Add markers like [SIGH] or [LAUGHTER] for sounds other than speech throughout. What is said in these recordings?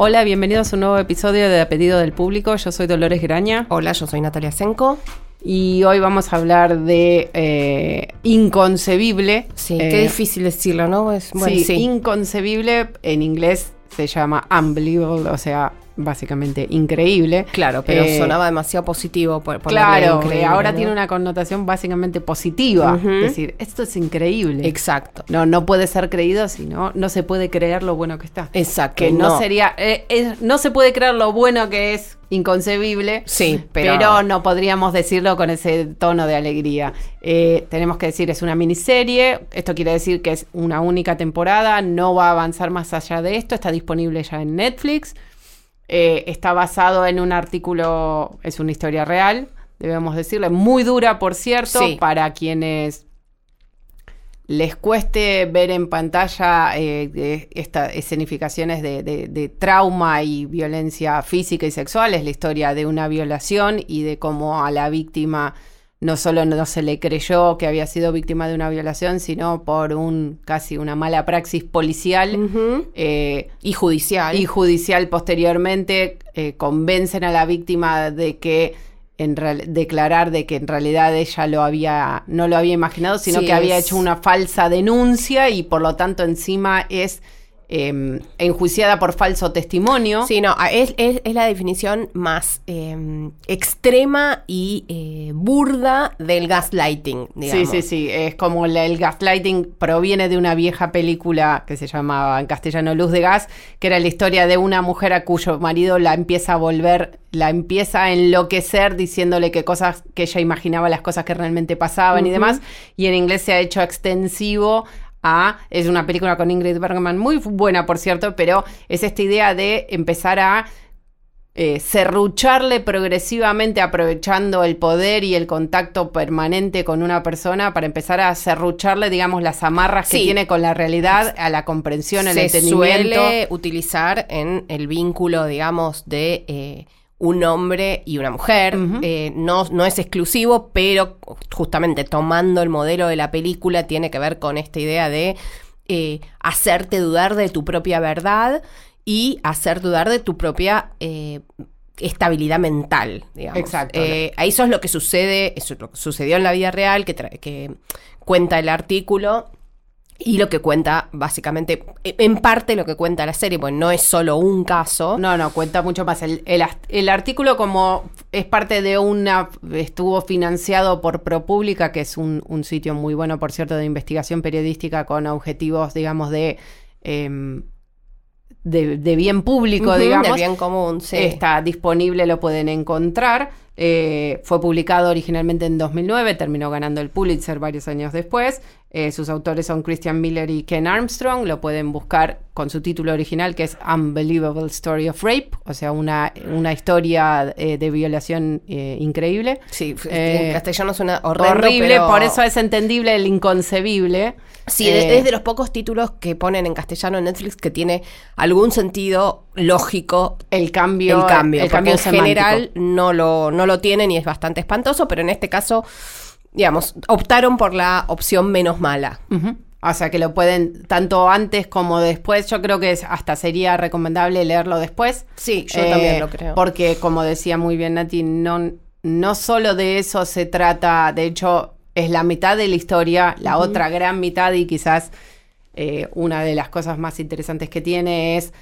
Hola, bienvenidos a un nuevo episodio de A Pedido del Público. Yo soy Dolores Graña Hola, yo soy Natalia Senko. y hoy vamos a hablar de eh, Inconcebible. Sí, Eh, qué difícil decirlo, ¿no? Es, bueno, sí, sí. Inconcebible en inglés se llama Unbelievable, o sea, básicamente increíble. Claro, pero Eh, sonaba demasiado positivo. Por, ponerle Claro, que ahora ¿no? tiene una connotación básicamente positiva. Es decir, esto es increíble. Exacto. no, no puede ser creído, sino no se puede creer lo bueno que está. Exacto. que no, sería, eh, es- no se puede creer lo bueno que es inconcebible. Sí, Pero, pero- no podríamos decirlo con ese tono de alegría. Eh, tenemos que decir, es una miniserie, esto quiere decir que es una única temporada, no va a avanzar más allá de esto, está disponible ya en Netflix, Eh, está basado en un artículo, es una historia real, debemos decirle, muy dura, por cierto, Sí. para quienes les cueste ver en pantalla eh, estas escenificaciones de, de- de trauma y violencia física y sexual, es la historia de una violación y de cómo a la víctima no solo no se le creyó que había sido víctima de una violación, sino por un casi una mala praxis policial. Eh, Y judicial. y judicial posteriormente eh, convencen a la víctima de que en declarar de que en realidad ella lo había no lo había imaginado sino Sí, que había es- hecho una falsa denuncia y por lo tanto encima es eh, enjuiciada por falso testimonio Sí, no, es, es- es la definición más eh, extrema y eh, burda del gaslighting, Sí, digamos. sí, sí, es como la- el gaslighting proviene de una vieja película que se llamaba en castellano Luz de Gas, que era la historia de una mujer a cuyo marido la empieza a volver, la empieza a enloquecer diciéndole que cosas que ella imaginaba las cosas que realmente pasaban y demás, y en inglés se ha hecho extensivo a, es una película con Ingrid Bergman muy buena por cierto, pero es esta idea de empezar a eh, serrucharle progresivamente aprovechando el poder y el contacto permanente con una persona para empezar a serrucharle, digamos, las amarras que tiene con la realidad, a la comprensión, al se entendimiento. suele utilizar en el vínculo, digamos, de eh, un hombre y una mujer. Eh, no, no es exclusivo, pero justamente tomando el modelo de la película tiene que ver con esta idea de eh, hacerte dudar de tu propia verdad y hacer dudar de tu propia eh, estabilidad mental, digamos. Exacto. Eso es lo que sucede, eso es lo que sucedió en la vida real, que, que cuenta el artículo. Y lo que cuenta, básicamente, en parte lo que cuenta la serie, pues no es solo un caso. No, no, cuenta mucho más. El, el artículo como es parte de una, estuvo financiado por ProPublica, que es un, un sitio muy bueno, por cierto, de investigación periodística con objetivos, digamos, de, em, de, de bien público, digamos. del bien común, sí. Está disponible, lo pueden encontrar. Eh, fue publicado originalmente en 2009, terminó ganando el Pulitzer varios años después. Eh, sus autores son Christian Miller y Ken Armstrong. Lo pueden buscar con su título original, que es Unbelievable Story of Rape, o sea, una, una historia eh, de violación increíble. Sí, en castellano suena horrendo, Horrible, pero- por eso es entendible el inconcebible. Sí, es de los pocos títulos que ponen en castellano en Netflix que tiene algún sentido lógico el cambio, el cambio. el cambio en semántico. general no lo, no lo tienen y es bastante espantoso, pero en este caso, digamos, optaron por la opción menos mala. O sea que lo pueden tanto antes como después. Yo creo que es- hasta sería recomendable leerlo después. Sí, yo Eh, también lo creo. Porque, como decía muy bien Nati, no, no solo de eso se trata, de hecho, es la mitad de la historia, la otra gran mitad y quizás eh, una de las cosas más interesantes que tiene es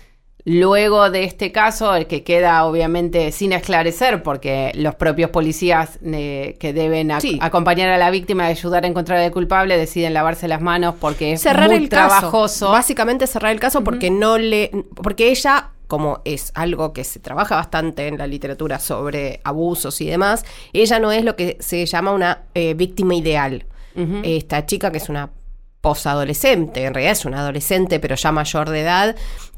luego de este caso, el que queda obviamente sin esclarecer, porque los propios policías eh, que deben ac- Sí. acompañar a la víctima y ayudar a encontrar al culpable deciden lavarse las manos porque es cerrar muy el caso. trabajoso. Básicamente cerrar el caso porque no le. Porque ella, como es algo que se trabaja bastante en la literatura sobre abusos y demás, ella no es lo que se llama una eh, víctima ideal. Esta chica que es una posadolescente, en realidad es una adolescente, pero ya mayor de edad,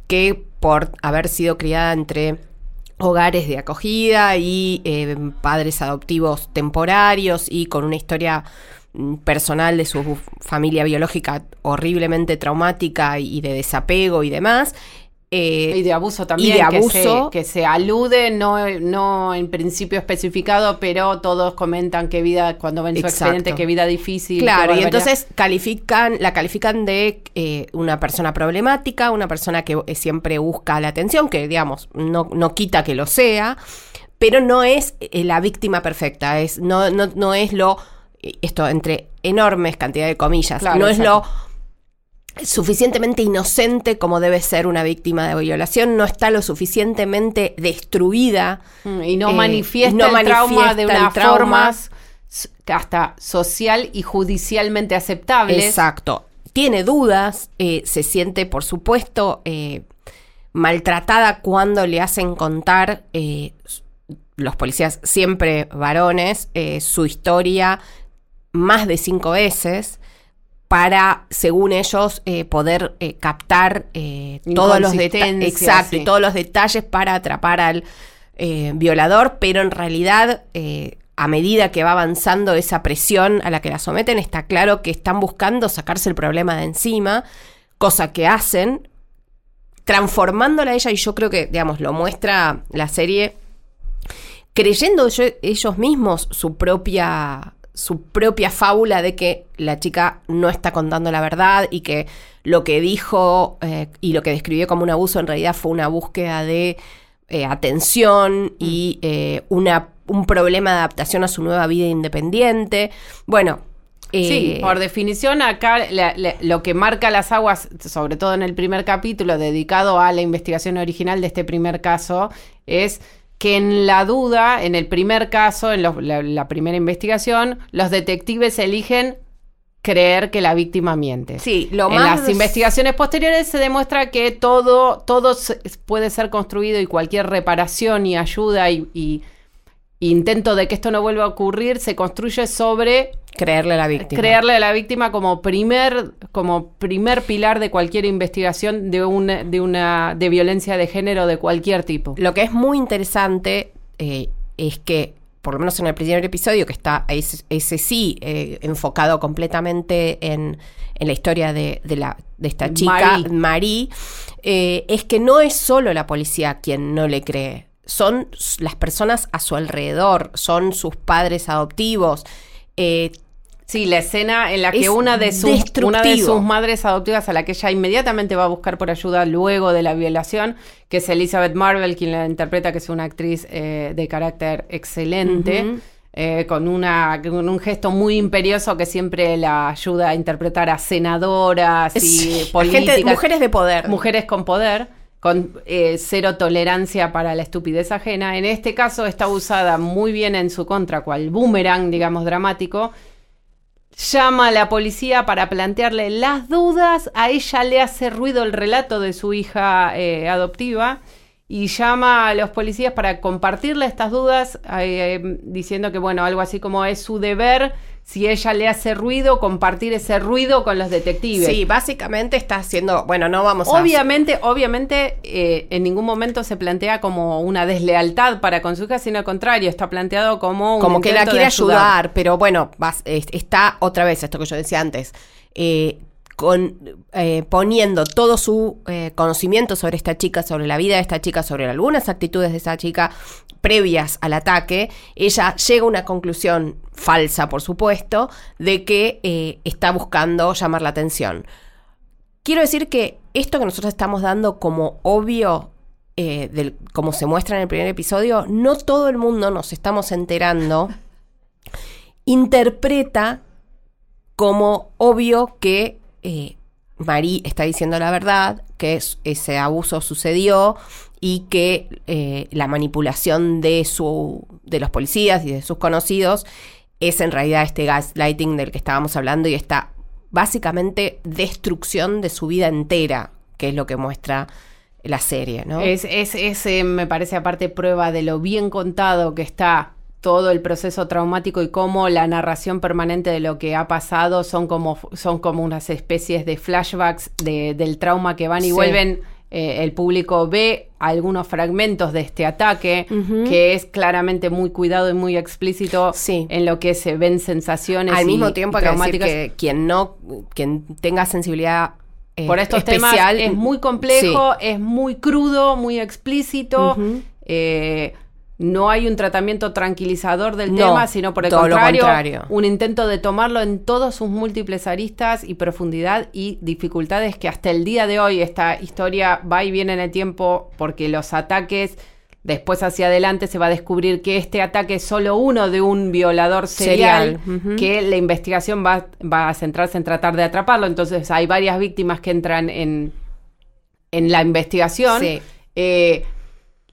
que por haber sido criada entre hogares de acogida y eh, padres adoptivos temporarios y con una historia mm, personal de su familia biológica horriblemente traumática y de desapego y demás. Eh, y de abuso también, y de abuso. Que, se, alude, no, no en principio especificado, pero todos comentan que vida, cuando ven su expediente, que vida difícil. Claro, y entonces califican, la califican de eh, una persona problemática, una persona que eh, siempre busca la atención, que digamos, no, no quita que lo sea, pero no es la víctima perfecta, es, no, no, no es lo, esto entre enormes cantidades de comillas, no es lo suficientemente inocente como debe ser una víctima de violación, no está lo suficientemente destruida mm, y no, manifiesta, el trauma de una forma hasta social y judicialmente aceptable. Exacto. Tiene dudas, eh, se siente, por supuesto, eh, maltratada cuando le hacen contar eh, los policías siempre varones su historia más de cinco veces para, según ellos, eh, poder eh, captar eh, todos los detalles. Exacto, y todos los detalles para atrapar al violador, pero en realidad, a medida que va avanzando esa presión a la que la someten, está claro que están buscando sacarse el problema de encima, cosa que hacen, transformándola a ella, y yo creo que, digamos, lo muestra la serie, creyendo ellos mismos su propia su propia fábula de que la chica no está contando la verdad y que lo que dijo eh, y lo que describió como un abuso en realidad fue una búsqueda de eh, atención y eh, una, un problema de adaptación a su nueva vida independiente. Bueno. sí, por definición acá lo que marca las aguas, sobre todo en el primer capítulo dedicado a la investigación original de este primer caso, es que en la duda, en el primer caso, en la, primera investigación, los detectives eligen creer que la víctima miente. Sí, lo en las investigaciones posteriores se demuestra que todo, todo puede ser construido y cualquier reparación y ayuda y intento de que esto no vuelva a ocurrir se construye sobre creerle a la víctima. Creerle a la víctima como primer, como primer pilar de cualquier investigación de una, de una, de violencia de género de cualquier tipo. Lo que es muy interesante eh, es que, por lo menos en el primer episodio, que está ese, sí eh, enfocado completamente en, en, la historia de, de, la, de esta chica, Marie, eh, es que no es solo la policía quien no le cree son las personas a su alrededor, son sus padres adoptivos. Eh, sí, la escena en la que una de, sus, una de sus madres adoptivas a la que ella inmediatamente va a buscar por ayuda luego de la violación, que es Elizabeth Marvel, quien la interpreta, que es una actriz eh, de carácter excelente. Eh, con, una, con un gesto muy imperioso que siempre la ayuda a interpretar a senadoras y políticas. mujeres de poder. Mujeres con poder con eh, cero tolerancia para la estupidez ajena. En este caso está usada muy bien en su contra, cual boomerang, digamos, dramático. Llama a la policía para plantearle las dudas. A ella le hace ruido el relato de su hija eh, adoptiva y llama a los policías para compartirle estas dudas, eh, diciendo que, bueno, algo así como es su deber si ella le hace ruido, compartir ese ruido con los detectives. Sí, básicamente está haciendo, bueno, no vamos a... Obviamente, obviamente, eh, en ningún momento se plantea como una deslealtad para con su hija, sino al contrario, está planteado como un Como que la quiere ayudar. pero bueno, está otra vez esto que yo decía antes. Eh, con, eh, poniendo todo su eh, conocimiento sobre esta chica, sobre la vida de esta chica, sobre algunas actitudes de esa chica previas al ataque, ella llega a una conclusión falsa, por supuesto, de que eh, está buscando llamar la atención. Quiero decir que esto que nosotros estamos dando como obvio, del, como se muestra en el primer episodio, no todo el mundo nos estamos enterando, [LAUGHS] interpreta como obvio que eh, Marí está diciendo la verdad, que ese abuso sucedió y que eh, la manipulación de, su, de los policías y de sus conocidos es en realidad este gaslighting del que estábamos hablando y esta básicamente destrucción de su vida entera, que es lo que muestra la serie, ¿no? Es, es, es eh, me parece aparte prueba de lo bien contado que está todo el proceso traumático y cómo la narración permanente de lo que ha pasado son como, son como unas especies de flashbacks de, del trauma que van y vuelven eh, el público ve algunos fragmentos de este ataque, que es claramente muy cuidado y muy explícito Sí. en lo que se ven sensaciones. Al y- mismo tiempo hay que decir traumáticas. que quien no, quien tenga sensibilidad eh, Por estos especial, temas es muy complejo, es muy crudo, muy explícito. Eh, no hay un tratamiento tranquilizador del No, tema, sino por el contrario, contrario. un intento de tomarlo en todas sus múltiples aristas y profundidad y dificultades que hasta el día de hoy esta historia va y viene en el tiempo porque los ataques después hacia adelante se va a descubrir que este ataque es solo uno de un violador serial, que la investigación va, va a centrarse en tratar de atraparlo. Entonces hay varias víctimas que entran en, en la investigación. Sí. Eh,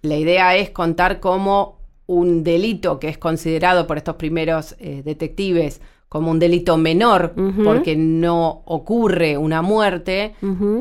la idea es contar cómo un delito que es considerado por estos primeros eh, detectives como un delito menor, porque no ocurre una muerte,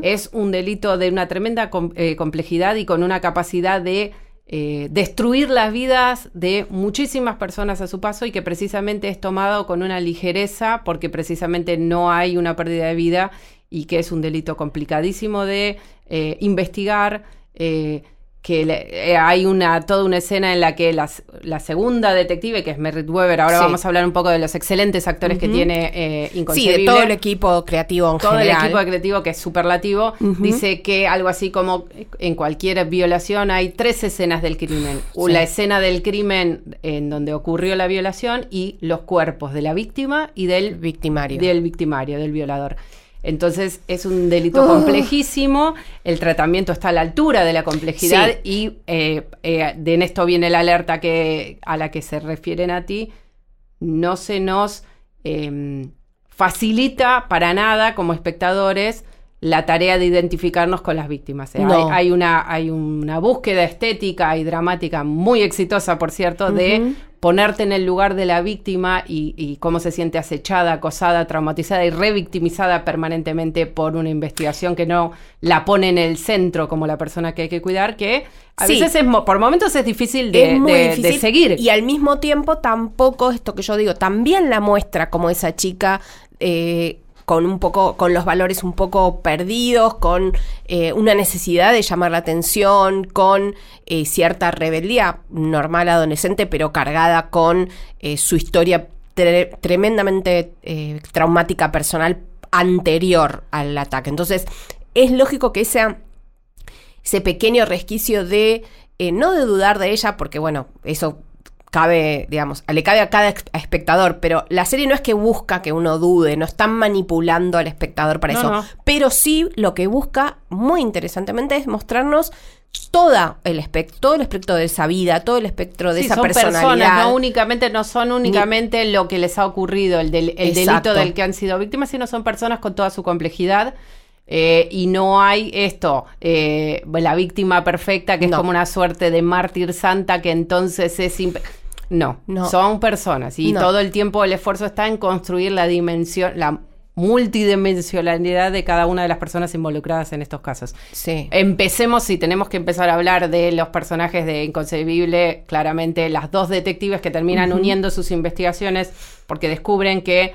es un delito de una tremenda com- eh, complejidad y con una capacidad de eh, destruir las vidas de muchísimas personas a su paso y que precisamente es tomado con una ligereza porque precisamente no hay una pérdida de vida y que es un delito complicadísimo de eh, investigar. eh, que le- eh, hay una toda una escena en la que las- la segunda detective, que es Merritt Weber, ahora Sí. vamos a hablar un poco de los excelentes actores que tiene eh, Sí, de Inconcebible todo el equipo creativo en todo el equipo creativo que es superlativo dice que algo así como en cualquier violación hay tres escenas del crimen. Sí. La escena del crimen en donde ocurrió la violación y los cuerpos de la víctima y del victimario. del victimario, del violador. Entonces es un delito Ah. complejísimo, el tratamiento está a la altura de la complejidad Sí. y eh, eh, de en esto viene la alerta que, a la que se refieren a ti, no se nos eh, facilita para nada como espectadores la tarea de identificarnos con las víctimas. Eh, No. hay, hay una, hay una búsqueda estética y dramática muy exitosa, por cierto, de ponerte en el lugar de la víctima y, y cómo se siente acechada, acosada, traumatizada y revictimizada permanentemente por una investigación que no la pone en el centro como la persona que hay que cuidar, que a Sí. veces es, por momentos es difícil de, es muy de- de difícil seguir. y al mismo tiempo tampoco esto que yo digo también la muestra como esa chica eh, con un poco con los valores un poco perdidos con eh, una necesidad de llamar la atención con eh, cierta rebeldía normal adolescente pero cargada con eh, su historia tre- tremendamente traumática personal anterior al ataque. Entonces es lógico que esa ese pequeño resquicio de no de dudar de ella, porque bueno, eso cabe, digamos, le cabe a cada espectador, pero la serie no es que busca que uno dude, no están manipulando al espectador para No, eso, no. pero sí lo que busca, muy interesantemente, es mostrarnos toda el espectro, todo el espectro de esa vida, todo el espectro de Sí, esa son personalidad. personas, no únicamente, no son únicamente lo que les ha ocurrido, el, del, el delito del que han sido víctimas, sino son personas con toda su complejidad. eh, y no hay esto, eh, la víctima perfecta, que es como una suerte de mártir santa que entonces es... No, No. son personas y No. todo el tiempo el esfuerzo está en construir la dimensión, la multidimensionalidad de cada una de las personas involucradas en estos casos. Sí. Empecemos, si tenemos que empezar a hablar de los personajes de Inconcebible, claramente las dos detectives que terminan uniendo sus investigaciones porque descubren que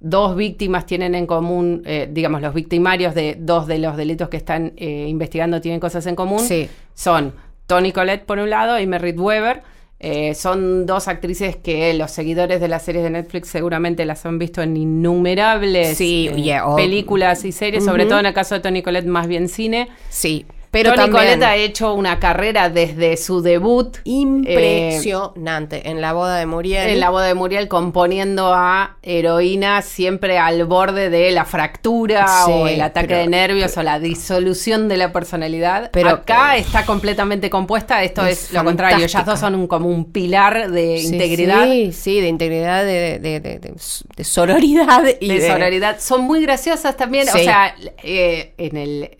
dos víctimas tienen en común, eh, digamos, los victimarios de dos de los delitos que están eh, investigando tienen cosas en común. Sí. Son Tony Collette por un lado y Merritt Weber. Eh, son dos actrices que los seguidores de las series de Netflix seguramente las han visto en innumerables Sí, eh, yeah, o- películas y series, sobre todo en el caso de Tony Collette más bien cine. Sí. Pero Tony Collette ha hecho una carrera desde su debut impresionante en la boda de Muriel. en la boda de Muriel componiendo a heroínas siempre al borde de la fractura Sí, o el ataque pero- de nervios o la disolución de la personalidad. Pero- acá está completamente compuesta, esto es, Es lo contrario, ellas dos son un- como un pilar de Sí, integridad. Sí, sí, de integridad, de, de- de- de- sororidad y de sororidad. Son muy graciosas también. O sea, eh, en el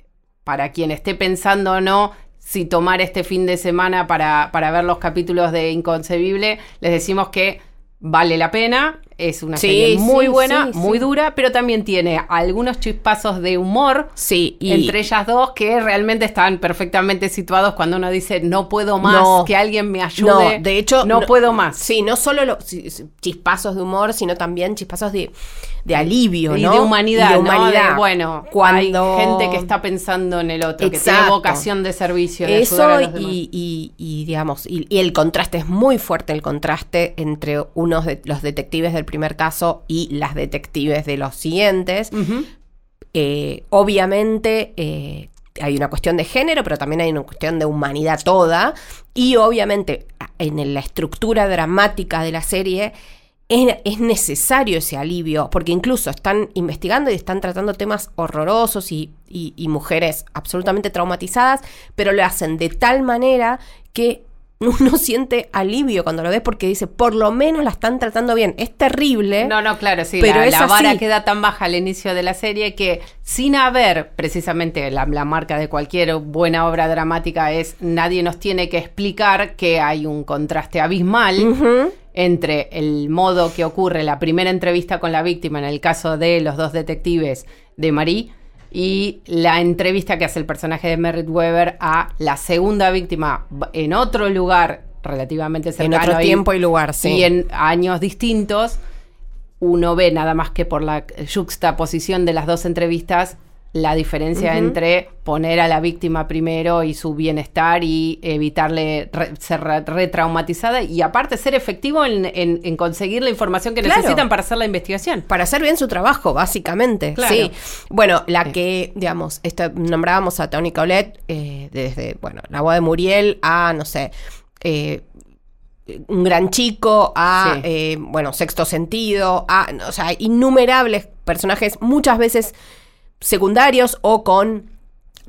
para quien esté pensando o no si tomar este fin de semana para, para ver los capítulos de Inconcebible, les decimos que vale la pena. es una Sí, serie muy sí, buena, sí, muy dura, pero también tiene algunos chispazos de humor Sí, y entre ellas dos que realmente están perfectamente situados cuando uno dice no puedo más, No. que alguien me ayude. No, de hecho. no, puedo más. Sí, no solo los chispazos de humor, sino también chispazos de, de alivio, Y ¿no? de humanidad, Y de ¿no? humanidad. De, bueno, cuando. hay gente que está pensando en el otro, que tiene vocación de servicio, de Eso a los demás. y, y- y, digamos, y, y el contraste es muy fuerte, el contraste entre unos de los detectives del primer caso y las detectives de los siguientes. Eh, obviamente eh, hay una cuestión de género, pero también hay una cuestión de humanidad toda. Y obviamente en la estructura dramática de la serie es, es necesario ese alivio, porque incluso están investigando y están tratando temas horrorosos y, y- y mujeres absolutamente traumatizadas, pero lo hacen de tal manera que [LAUGHS] uno siente alivio cuando lo ves porque dice, por lo menos la están tratando bien. Es terrible. No, no, claro, sí. Pero la, es la vara así. queda tan baja al inicio de la serie que sin haber precisamente la, la marca de cualquier buena obra dramática es nadie nos tiene que explicar que hay un contraste abismal. Entre el modo que ocurre la primera entrevista con la víctima en el caso de los dos detectives de Marie y la entrevista que hace el personaje de Merritt Weber a la segunda víctima en otro lugar relativamente En cercano otro y- tiempo y lugar, sí. y en años distintos uno ve nada más que por la juxtaposición de las dos entrevistas la diferencia entre poner a la víctima primero y su bienestar y evitarle re- ser re- retraumatizada y aparte ser efectivo en, en- en conseguir la información que Claro. necesitan para hacer la investigación. Para hacer bien su trabajo, básicamente. Claro. Sí. Bueno, la Sí. que, digamos, esto, nombrábamos a Tony Colette eh, desde, bueno, la boda de Muriel a, no sé, eh, un gran chico, a, Sí. eh, bueno, sexto sentido, a, o sea, innumerables personajes, muchas veces secundarios o con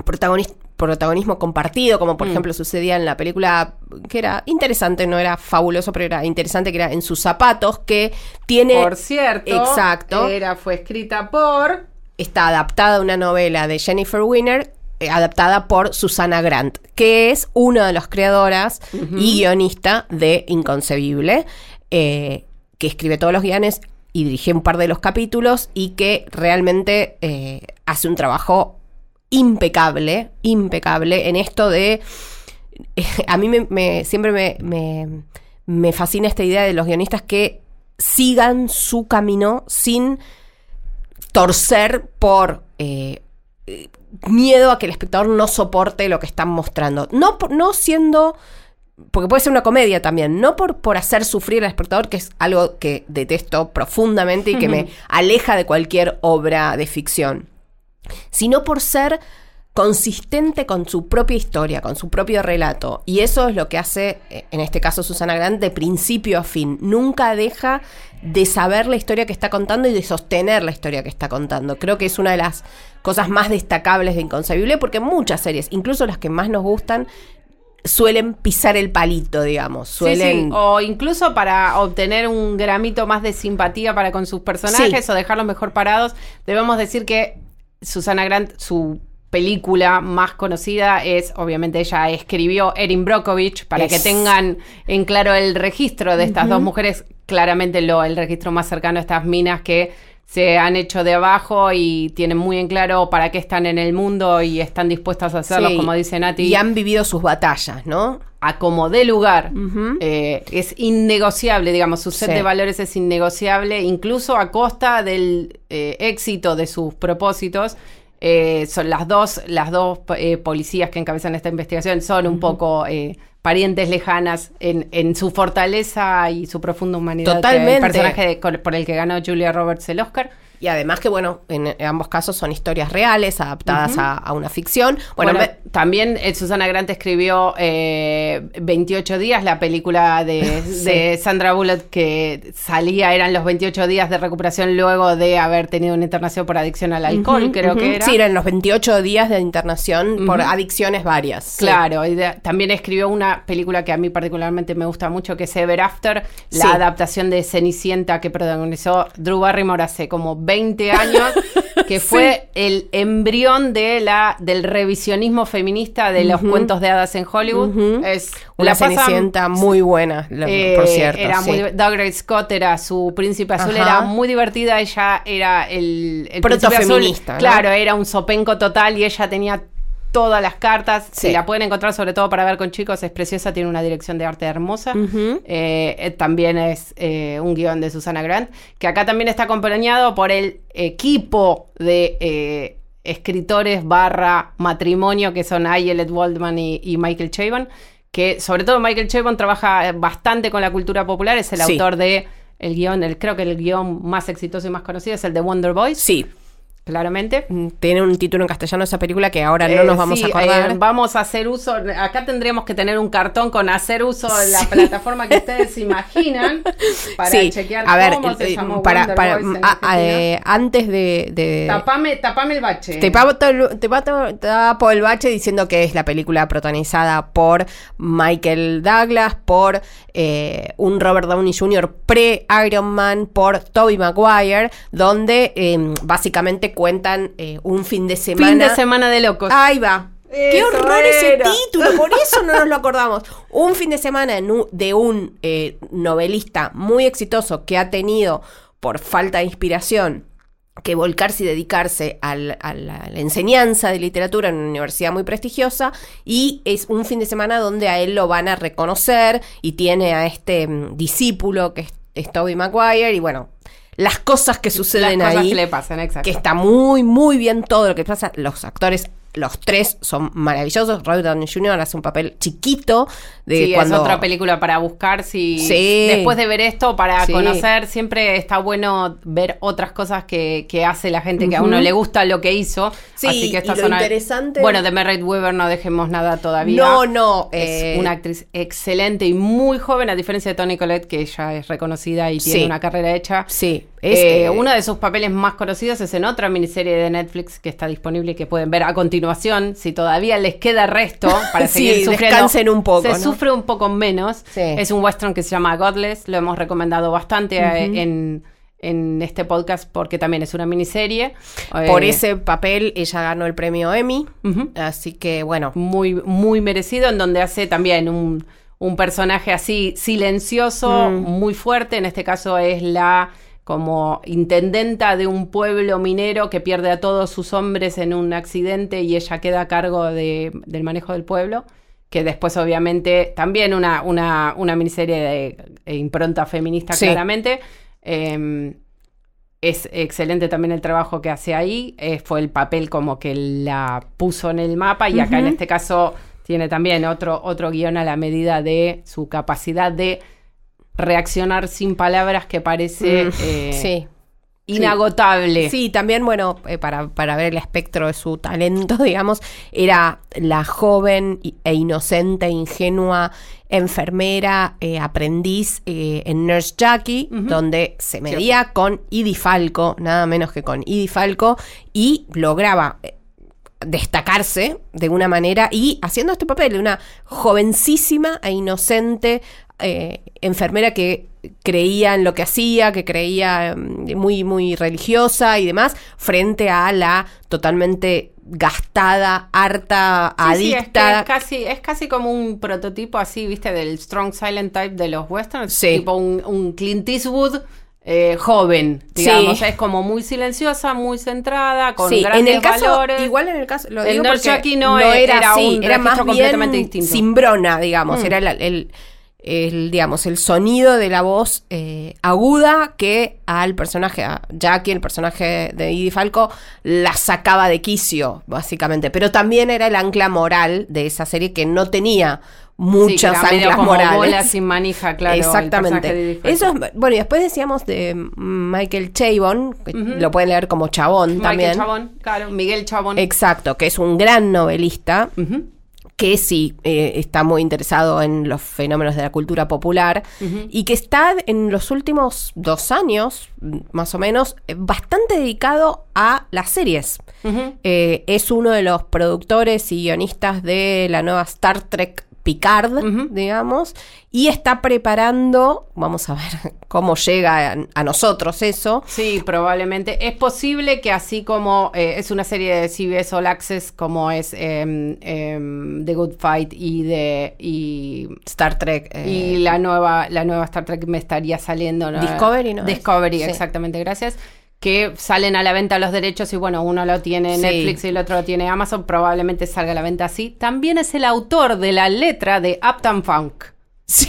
protagonis- protagonismo compartido, como por Mm. ejemplo sucedía en la película que era interesante, no era fabuloso, pero era interesante, que era En sus zapatos, que tiene... Por cierto, Exacto. era, fue escrita por... está adaptada a una novela de Jennifer Winner, eh, adaptada por Susana Grant, que es una de las creadoras y guionista de Inconcebible, eh, que escribe todos los guiones y dirige un par de los capítulos y que realmente eh, hace un trabajo impecable, impecable en esto de... [LAUGHS] a mí me, siempre me, me- fascina esta idea de los guionistas que sigan su camino sin torcer por eh, miedo a que el espectador no soporte lo que están mostrando. No, no siendo, porque puede ser una comedia también, no por, por hacer sufrir al espectador, que es algo que detesto profundamente y que me [LAUGHS] aleja de cualquier obra de ficción, sino por ser consistente con su propia historia, con su propio relato. Y eso es lo que hace, en este caso, Susana Grant, de principio a fin. Nunca deja de saber la historia que está contando y de sostener la historia que está contando. Creo que es una de las cosas más destacables de Inconcebible, porque muchas series, incluso las que más nos gustan, suelen pisar el palito, digamos. Suelen... sí, O incluso para obtener un gramito más de simpatía para con sus personajes Sí. o dejarlos mejor parados, debemos decir que Susana Grant, su película más conocida es, obviamente ella escribió Erin Brockovich, para que tengan en claro el registro de estas dos mujeres, claramente lo, el registro más cercano a estas minas que se han hecho de abajo y tienen muy en claro para qué están en el mundo y están dispuestas a hacerlo, Sí, como dice Nati Y han vivido sus batallas, ¿no? a como dé lugar. Eh, es innegociable, digamos, su set Sí. de valores es innegociable, incluso a costa del eh, éxito de sus propósitos. Eh, son las dos, las dos eh, policías que encabezan esta investigación son un poco parientes lejanas en, en su fortaleza y su profunda humanidad. Totalmente. El personaje de- por el que ganó Julia Roberts el Oscar. Y además que, bueno, en, ambos casos son historias reales, adaptadas a, a una ficción. Bueno, Bueno, me- también eh, Susana Grant escribió eh, 28 días, la película de, [LAUGHS] Sí. de Sandra Bullock que salía, eran los 28 días de recuperación luego de haber tenido una internación por adicción al alcohol, creo que era. Sí, eran los 28 días de internación por adicciones varias. sí. Claro, y de- también escribió una película que a mí particularmente me gusta mucho, que es Ever After, la Sí. adaptación de Cenicienta que protagonizó Drew Barrymore hace como 20 años. que [LAUGHS] fue el embrión de la, del revisionismo feminista de los cuentos de hadas en Hollywood. Es Una la pasan- muy buena, eh, por cierto. Era sí. muy, Douglas Scott era su príncipe azul, Ajá. era muy divertida. Ella era el, el príncipe azul. Protofeminista, ¿no? Claro, era un sopenco total y ella tenía todas las cartas. Sí. Si la pueden encontrar, sobre todo para ver con chicos, es preciosa. Tiene una dirección de arte hermosa. Eh, eh, también es eh, un guion de Susana Grant, que acá también está acompañado por el equipo de escritores barra matrimonio, que son Ayelet Waldman y, y Michael Chabon, que sobre todo Michael Chabon trabaja bastante con la cultura popular, es el Sí. autor de el guion, el, creo que el guion más exitoso y más conocido es el de Wonder Boys, Sí, claramente. tiene un título en castellano esa película que ahora no Eh, nos vamos sí, a acordar. eh, vamos a hacer uso, acá tendríamos que tener un cartón con hacer uso de la plataforma que ustedes imaginan para sí, chequear a ver, cómo se eh, llamó para, Wonder para- Boys en a- a- Argentina. eh, antes de, de- tapame, tapame el bache. Te papo, el- te papo- tapo el bache diciendo que es la película protagonizada por Michael Douglas, por eh, un Robert Downey Jr. pre-Iron Man, por Tobey Maguire, donde eh, básicamente cuentan eh, un fin de semana. fin de semana de locos. Ahí va. ¡Qué horror ese título! Por eso no nos lo acordamos. Un fin de semana de un eh, novelista muy exitoso que ha tenido, por falta de inspiración, que volcarse y dedicarse al- a la, a la enseñanza de literatura en una universidad muy prestigiosa y es un fin de semana donde a él lo van a reconocer y tiene a este mm, discípulo que es, es Tobey Maguire y bueno, las cosas que Las suceden cosas ahí que le pasan, exacto. que está muy, muy bien todo lo que pasa. Los actores, los tres son maravillosos. Robert Downey Jr. hace un papel chiquito de sí, cuando... es otra película para buscar si Sí. después de ver esto, para Sí. conocer, siempre está bueno ver otras cosas que, que hace la gente que a uno le gusta lo que hizo. Sí, Así que estas y lo son al- interesante- Bueno, de Merritt Weber no dejemos nada todavía. No, no. Es eh, una actriz excelente y muy joven, a diferencia de Toni Collette, que ella es reconocida y tiene una carrera hecha. Sí, es... Eh, eh, uno de sus papeles más conocidos es en otra miniserie de Netflix que está disponible y que pueden ver a continuación. Si todavía les queda resto para [LAUGHS] Sí, seguir sufriendo. descansen un poco, Se ¿no? sufre un poco menos. Sí. Es un western que se llama Godless. Lo hemos recomendado bastante eh, en, en este podcast porque también es una miniserie. por Eh, ese papel ella ganó el premio Emmy. Así que bueno. muy, muy merecido, en donde hace también un, un personaje así silencioso, Mm. muy fuerte. En este caso es la como intendenta de un pueblo minero que pierde a todos sus hombres en un accidente y ella queda a cargo de- del manejo del pueblo. Que después, obviamente, también una, una, una miniserie de eh, impronta feminista, Sí. claramente. Eh, es excelente también el trabajo que hace ahí. eh, fue el papel como que la puso en el mapa y acá en este caso tiene también otro, otro guion a la medida de su capacidad de reaccionar sin palabras que parece mm, eh, sí. inagotable. Sí, también, bueno, eh, para, para ver el espectro de su talento, [LAUGHS] digamos, era la joven e inocente, ingenua enfermera, eh, aprendiz eh, en Nurse Jackie, donde se medía con Edie Falco, nada menos que con Edie Falco, y lograba destacarse de una manera y haciendo este papel de una jovencísima e inocente eh, enfermera que creía en lo que hacía, que creía mm, muy, muy religiosa y demás, frente a la totalmente gastada, harta, Sí, sí, es, que adicta. es casi, es casi como un prototipo así, viste, del strong silent type de los westerns. Sí. Tipo un, un Clint Eastwood eh, joven, digamos. Sí. Es como muy silenciosa, muy centrada, con sí, en grandes el caso, valores. igual en el caso, lo El digo porque no era era así, un era más registro bien completamente distinto. simbrona, digamos, Mm. era el, el- el, digamos, el sonido de la voz eh, aguda que al personaje, a Jackie, el personaje de Edie Falco, la sacaba de quicio, básicamente. Pero también era el ancla moral de esa serie que no tenía Sí, muchas medio anclas como bola morales. sin manija, claro. Exactamente. Eso es, bueno, y después decíamos de Michael Chabon, que lo pueden leer como Chabón Michael también. Chabón, claro, Miguel Chabón. Exacto, que es un gran novelista. Que sí eh, está muy interesado en los fenómenos de la cultura popular y que está en los últimos dos años, más o menos, eh, bastante dedicado a las series. Eh, es uno de los productores y guionistas de la nueva Star Trek Picard, digamos, y está preparando, vamos a ver [LAUGHS] cómo llega a, a nosotros eso. Sí, probablemente. Es posible que así como eh, es una serie de CBS All Access, como es em, The Good Fight y de y Star Trek. eh, y la nueva la nueva Star Trek me estaría saliendo ¿no? Discovery, ¿no es? Discovery Sí. exactamente gracias que salen a la venta los derechos y bueno uno lo tiene Sí. Netflix y el otro lo tiene Amazon probablemente salga a la venta así también es el autor de la letra de Uptown Funk [LAUGHS] sí,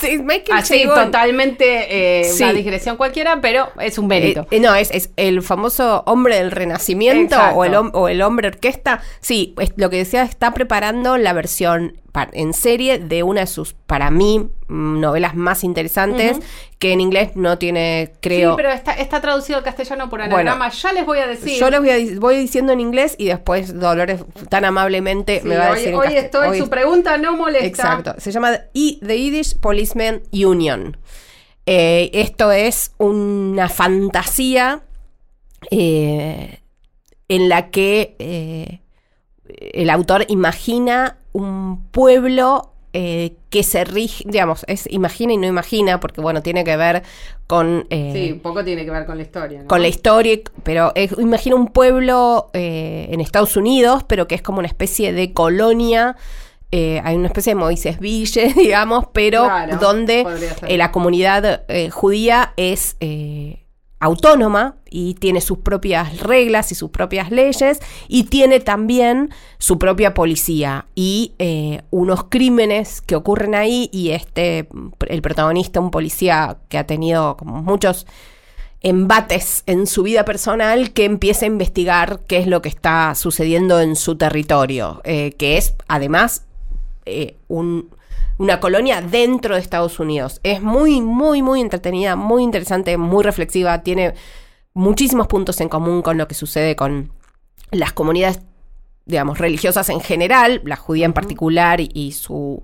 sí, Michael así Chabon. totalmente eh, Sí. una digresión cualquiera pero es un mérito Eh, eh, no, es, es el famoso hombre del renacimiento o el, o el hombre orquesta. Sí, es lo que decía, está preparando la versión en serie de una de sus, para mí, mm, novelas más interesantes, que en inglés no tiene, creo... sí pero está, está traducido al castellano por anagrama ya les voy a decir Yo les voy, a voy diciendo en inglés y después Dolores tan amablemente Sí, me va a decir hoy estoy, hoy- su pregunta no molesta. Exacto. Se llama I- The Yiddish Policeman Union. Eh, esto es una fantasía eh, en la que eh, el autor imagina un pueblo eh, que se rige, digamos, es imagina y no imagina, porque bueno, tiene que ver con... eh, Sí, poco tiene que ver con la historia. ¿no? con la historia, pero imagina un pueblo eh, en Estados Unidos, pero que es como una especie de colonia. hay una especie de Moisés Ville, [LAUGHS] digamos, pero Claro, donde la comunidad judía es autónoma y tiene sus propias reglas y sus propias leyes y tiene también su propia policía y eh, unos crímenes que ocurren ahí y este el protagonista un policía que ha tenido como muchos embates en su vida personal que empieza a investigar qué es lo que está sucediendo en su territorio, eh, que es además eh, un- una colonia dentro de Estados Unidos. Es muy, muy, muy entretenida, muy interesante, muy reflexiva, tiene muchísimos puntos en común con lo que sucede con las comunidades, digamos, religiosas en general, la judía en particular y, y su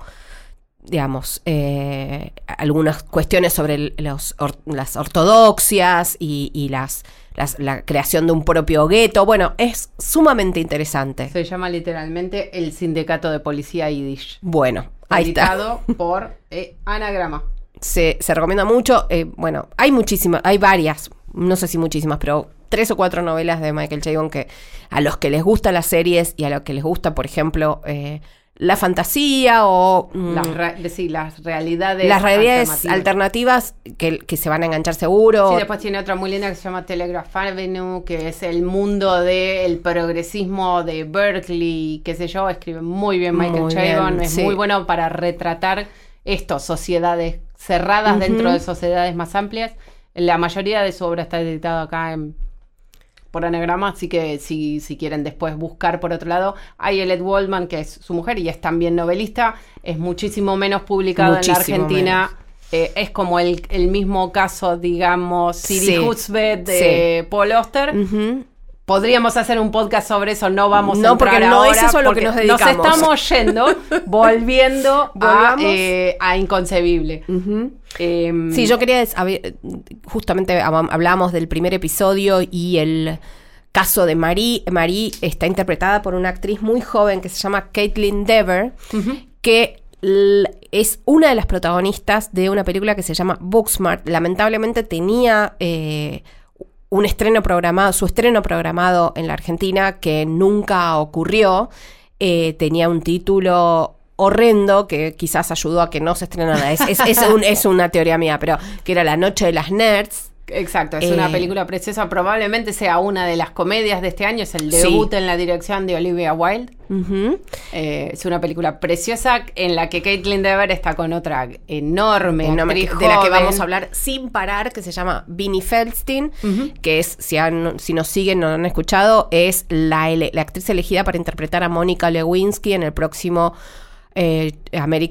digamos, eh, algunas cuestiones sobre el- los or- las ortodoxias y, y las, las- la creación de un propio gueto. Bueno, es sumamente interesante. Se llama literalmente el Sindicato de Policía Yiddish. Bueno, ahí está. editado por eh, Anagrama. Se, se recomienda mucho. eh, bueno, hay muchísimas, hay varias, no sé si muchísimas, pero tres o cuatro novelas de Michael Chabon que a los que les gustan las series y a los que les gusta, por ejemplo, eh, la fantasía o mm, Las, de- sí, las realidades. las realidades alternativas. alternativas que, que se van a enganchar seguro. Sí, después tiene otra muy linda que se llama Telegraph Avenue, que es el mundo del progresismo de Berkeley, qué sé yo, escribe muy bien Michael Muy Chabon, bien, es sí. muy bueno para retratar esto, sociedades cerradas dentro de sociedades más amplias. La mayoría de su obra está editada acá en, por anagrama, así que si, si quieren después buscar por otro lado, hay Elliot Waldman, que es su mujer y es también novelista, es muchísimo menos publicado en la Argentina. Eh, es como el, el mismo caso, digamos, Siri Sí. De Paul. Ujú. Podríamos hacer un podcast sobre eso, no vamos a No, entrar porque no ahora, es eso a lo que nos dedicamos. Nos estamos yendo, [LAUGHS] volviendo a, eh, a Inconcebible. Em, Sí, yo quería, a justamente hab- hablamos del primer episodio y el caso de Marie. Marie está interpretada por una actriz muy joven que se llama Caitlin Dever, que es una de las protagonistas de una película que se llama Booksmart. Lamentablemente tenía eh, un estreno programado, su estreno programado en la Argentina que nunca ocurrió. Eh, tenía un título horrendo que quizás ayudó a que no se estrenara. Es, es, es un- es una teoría mía, pero que era La Noche de las Nerds. Exacto, es Eh, una película preciosa. Probablemente sea una de las comedias de este año. Es el Sí. debut en la dirección de Olivia Wilde. Eh, es una película preciosa en la que Caitlin Dever está con otra enorme No me- actriz de la que vamos a hablar sin parar, que se llama Vinnie Feldstein, que es, si, han- si nos siguen, no lo han escuchado, es la, la actriz elegida para interpretar a Mónica Lewinsky en el próximo eh,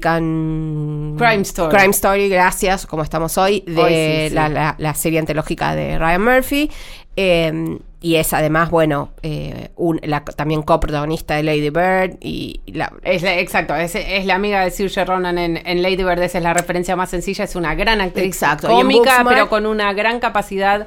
American Crime Story. Crime Story, gracias, como estamos hoy, de Hoy sí, sí. La, la- la serie antológica de Ryan Murphy. Eh, y es además, bueno, eh, un- la, también coprotagonista de Lady Bird y la, Es la- exacto, es, es la amiga de Saoirse Ronan en, en Lady Bird, esa es la referencia más sencilla, es una gran actriz Exacto, cómica, pero con una gran capacidad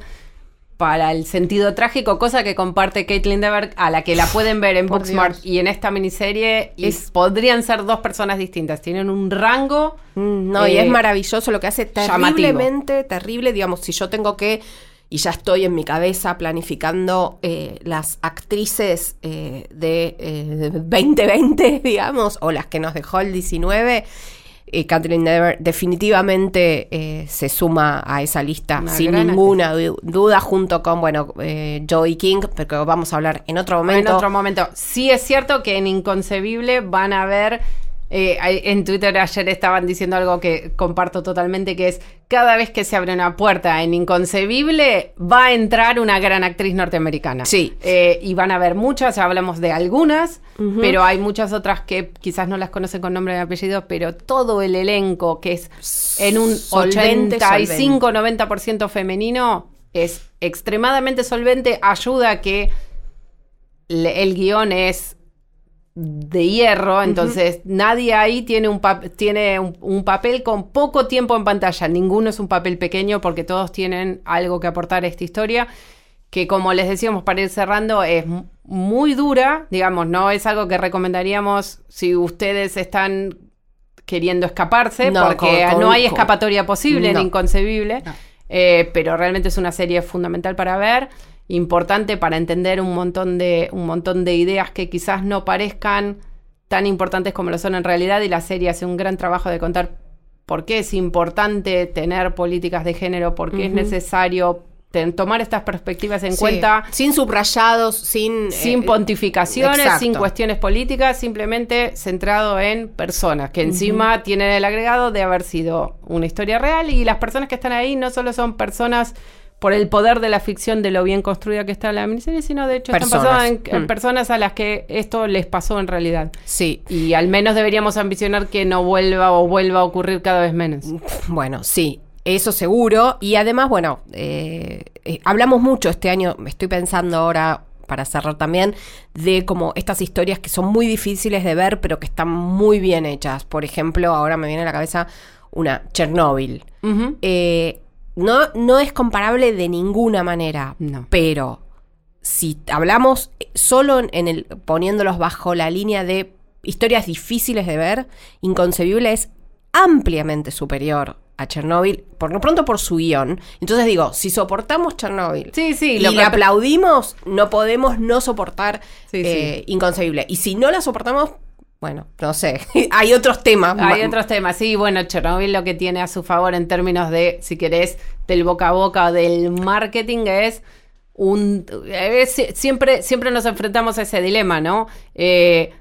para el sentido trágico, cosa que comparte Caitlin Dever, a la que la pueden ver en Booksmart y en esta miniserie, y Es- podrían ser dos personas distintas. Tienen un rango. Mm, No, y eh, es maravilloso lo que hace llamativo. terriblemente terrible. Digamos, si yo tengo que, y ya estoy en mi cabeza planificando eh, las actrices eh, de eh, [LAUGHS] 2020, digamos, o las que nos dejó el 19. Eh, Kathleen Dever definitivamente eh, se suma a esa lista Una sin ninguna du- duda junto con, bueno, eh, Joey King, porque vamos a hablar en otro momento. En otro momento. Sí es cierto que en Inconcebible van a ver. Eh, en Twitter ayer estaban diciendo algo que comparto totalmente, que es cada vez que se abre una puerta en Inconcebible va a entrar una gran actriz norteamericana. Sí. Eh, y van a haber muchas, hablamos de algunas, pero hay muchas otras que quizás no las conocen con nombre y apellido, pero todo el elenco que es en un Solvente, 85-90% femenino es extremadamente solvente, ayuda a que le- el guion es de hierro, entonces nadie ahí tiene un, tiene un, un papel con poco tiempo en pantalla, ninguno es un papel pequeño porque todos tienen algo que aportar a esta historia, que como les decíamos para ir cerrando es muy dura, digamos, no es algo que recomendaríamos si ustedes están queriendo escaparse, No, porque con- con- no hay escapatoria posible No. en Inconcebible, No. eh, pero realmente es una serie fundamental para ver, importante para entender un montón de un montón de ideas que quizás no parezcan tan importantes como lo son en realidad y la serie hace un gran trabajo de contar por qué es importante tener políticas de género, por qué es necesario tomar estas perspectivas en Sí. cuenta Sin subrayados, sin... sin eh, pontificaciones, exacto. sin cuestiones políticas, simplemente centrado en personas, que encima tienen el agregado de haber sido una historia real y las personas que están ahí no solo son personas por el poder de la ficción de lo bien construida que está la miniserie, sino de hecho están Personas. basadas en, en Mm. personas a las que esto les pasó en realidad. Sí. Y al menos deberíamos ambicionar que no vuelva o vuelva a ocurrir cada vez menos. Bueno, sí, eso seguro. Y además, bueno, eh, eh, hablamos mucho este año, me estoy pensando ahora para cerrar también, de como estas historias que son muy difíciles de ver, pero que están muy bien hechas. Por ejemplo, ahora me viene a la cabeza una Chernobyl. Eh, no, no es comparable de ninguna manera, No. pero si hablamos solo en, el poniéndolos bajo la línea de historias difíciles de ver, Inconcebible es ampliamente superior a Chernobyl, por lo pronto por su guion. Entonces digo, si soportamos Chernobyl Sí, sí, y lo le que- aplaudimos, no podemos no soportar Sí, eh, Inconcebible. Y si no la soportamos, bueno, no sé, [LAUGHS] hay otros temas. Hay otros temas, sí, bueno, Chernobyl lo que tiene a su favor en términos de, si querés, del boca a boca o del marketing es un... es- siempre, siempre nos enfrentamos a ese dilema, ¿no? Eh,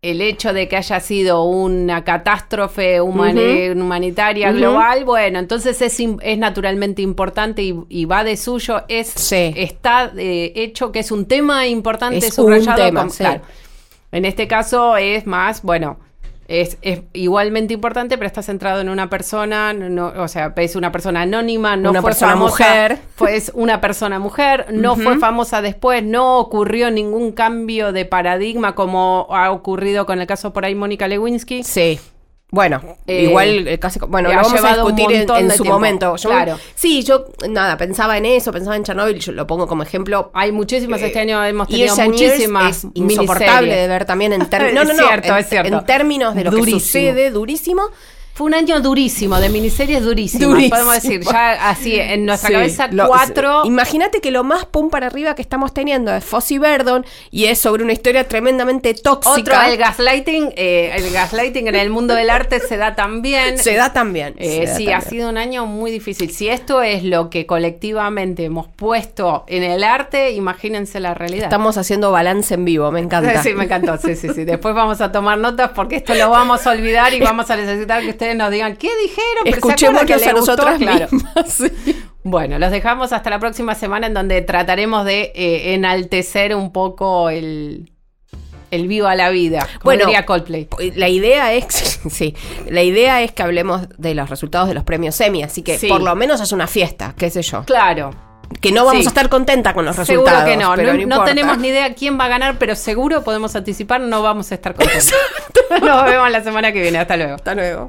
el hecho de que haya sido una catástrofe humani- humanitaria global, bueno, entonces es, es naturalmente importante y, y va de suyo, es, Sí. está eh, hecho que es un tema importante, Es un subrayado tema, con- sí. claro. En este caso es más, bueno, es, es igualmente importante, pero está centrado en una persona, no, o sea, es una persona anónima, no Una fue persona famosa, mujer. Pues una persona mujer, no fue famosa después, no ocurrió ningún cambio de paradigma como ha ocurrido con el caso por ahí Mónica Lewinsky. Sí. Bueno, Eh, igual eh, casi. Bueno, lo vamos a discutir en, su tiempo. momento. Yo- Claro. Sí, yo, nada, pensaba en eso, pensaba en Chernobyl, yo lo pongo como ejemplo. Hay muchísimas, este año hemos Y tenido esa muchísimas es insoportable miniseries. de ver también en [LAUGHS] términos. No, no, Es no. cierto, en, es cierto. en términos de lo Durísimo. que sucede, durísimo. Fue un año durísimo, de miniseries durísimas, Durísimo. podemos decir. Ya así, en nuestra Sí, cabeza, lo- cuatro. Imagínate que lo más pum para arriba que estamos teniendo es Fossi Verdon y es sobre una historia tremendamente tóxica. Otro, el gaslighting. eh, el gaslighting en el mundo del arte se da también. Se da también. Eh, se da sí, también. ha sido un año muy difícil. Si esto es lo que colectivamente hemos puesto en el arte, imagínense la realidad. Estamos haciendo balance en vivo, me encanta. [LAUGHS] Sí, me encantó. Sí, sí, sí. Después vamos a tomar notas porque esto lo vamos a olvidar y vamos a necesitar que ustedes nos digan qué dijeron. Pero ¿se acuerdan Escuchémonos que a nosotras Claro. mismas. [LAUGHS] sí. Bueno, los dejamos hasta la próxima semana en donde trataremos de eh, enaltecer un poco el, el viva la vida, como Bueno, diría Coldplay. La idea es, [LAUGHS] sí, la idea es que hablemos de los resultados de los premios Emmy, así que Sí. por lo menos es una fiesta, qué sé yo. Claro. Que no vamos Sí. a estar contenta con los Seguro resultados. que no. pero No, no, tenemos ni idea quién va a ganar, pero seguro podemos anticipar, no vamos a estar contentos. [LAUGHS] Nos vemos la semana que viene. Hasta luego. Hasta luego.